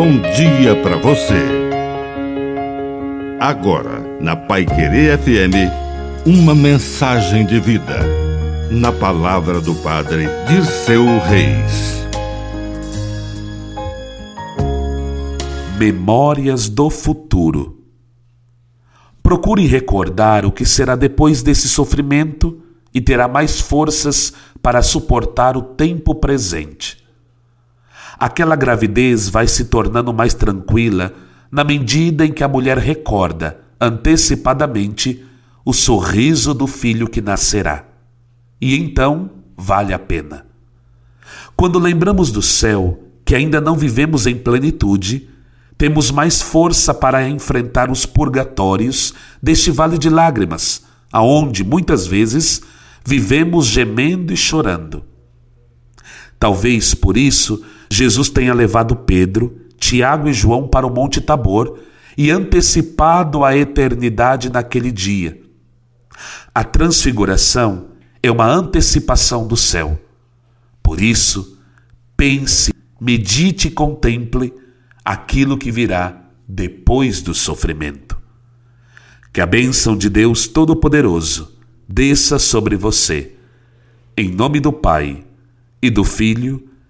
bom dia para você. Agora, na Pai Querer FM, uma mensagem de vida. Na palavra do Padre de seu Reis. Memórias do futuro. Procure recordar o que será depois desse sofrimento e terá mais forças para suportar o tempo presente. Aquela gravidez vai se tornando mais tranquila na medida em que a mulher recorda, antecipadamente, o sorriso do filho que nascerá. E então vale a pena. Quando lembramos do céu, que ainda não vivemos em plenitude, temos mais força para enfrentar os purgatórios deste vale de lágrimas, aonde muitas vezes vivemos gemendo e chorando. Talvez por isso Jesus tenha levado Pedro, Tiago e João para o Monte Tabor e antecipado a eternidade naquele dia. A transfiguração é uma antecipação do céu. Por isso, pense, medite e contemple aquilo que virá depois do sofrimento. Que a bênção de Deus Todo-Poderoso desça sobre você. Em nome do Pai, e do Filho,